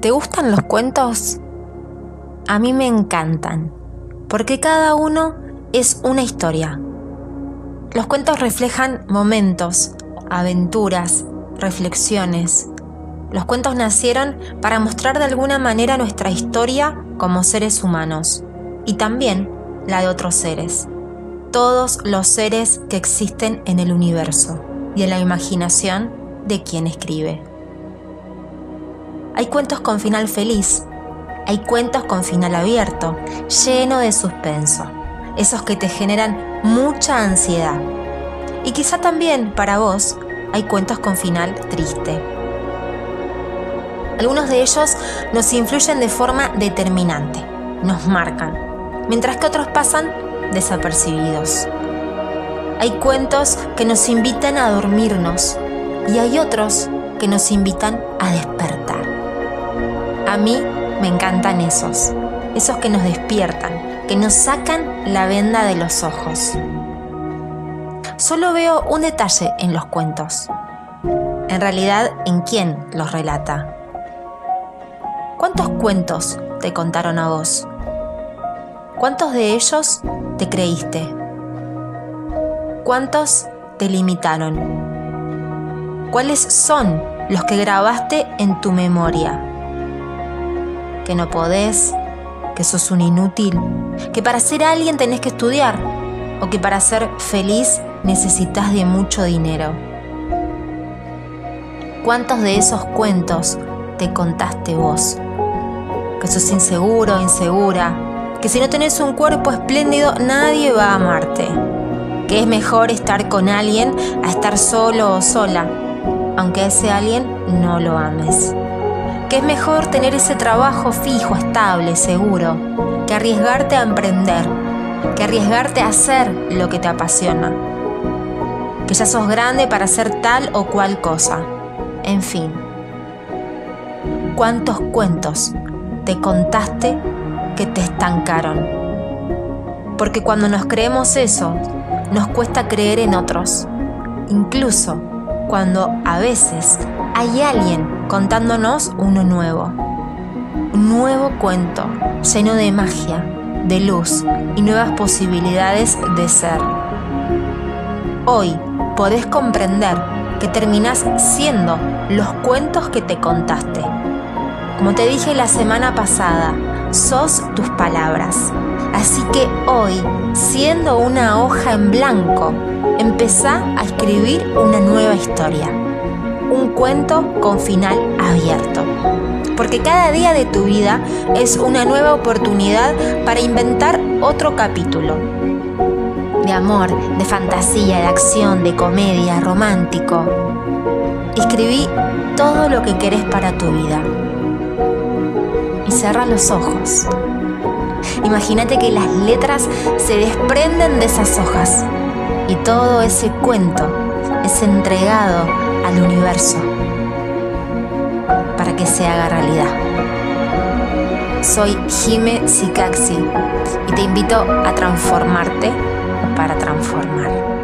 ¿Te gustan los cuentos? A mí me encantan, porque cada uno es una historia. Los cuentos reflejan momentos, aventuras, reflexiones. Los cuentos nacieron para mostrar de alguna manera nuestra historia como seres humanos y también la de otros seres. Todos los seres que existen en el universo y en la imaginación de quien escribe. Hay cuentos con final feliz, hay cuentos con final abierto, lleno de suspenso, esos que te generan mucha ansiedad. Y quizá también para vos hay cuentos con final triste. Algunos de ellos nos influyen de forma determinante, nos marcan, mientras que otros pasan desapercibidos. Hay cuentos que nos invitan a dormirnos y hay otros que nos invitan a despertar. A mí me encantan esos, esos que nos despiertan, que nos sacan la venda de los ojos. Solo veo un detalle en los cuentos. En realidad, en quién los relata. ¿Cuántos cuentos te contaron a vos? ¿Cuántos de ellos te creíste? ¿Cuántos te limitaron? ¿Cuáles son los que grabaste en tu memoria? Que no podés, que sos un inútil, que para ser alguien tenés que estudiar o que para ser feliz necesitas de mucho dinero. ¿Cuántos de esos cuentos te contaste vos? Que sos inseguro, insegura, que si no tenés un cuerpo espléndido nadie va a amarte, que es mejor estar con alguien a estar solo o sola, aunque ese alguien no lo ames que es mejor tener ese trabajo fijo, estable, seguro, que arriesgarte a emprender, que arriesgarte a hacer lo que te apasiona, que ya sos grande para hacer tal o cual cosa, en fin. ¿Cuántos cuentos te contaste que te estancaron? Porque cuando nos creemos eso, nos cuesta creer en otros, incluso cuando a veces hay alguien contándonos uno nuevo. Un nuevo cuento lleno de magia, de luz y nuevas posibilidades de ser. Hoy podés comprender que terminás siendo los cuentos que te contaste. Como te dije la semana pasada, sos tus palabras. Así que hoy, siendo una hoja en blanco, empezá a escribir una nueva historia un cuento con final abierto. Porque cada día de tu vida es una nueva oportunidad para inventar otro capítulo. De amor, de fantasía, de acción, de comedia, romántico. Escribí todo lo que querés para tu vida. Y cierra los ojos. Imagínate que las letras se desprenden de esas hojas y todo ese cuento es entregado al universo para que se haga realidad. Soy Jime Sikaxi y te invito a transformarte para transformar.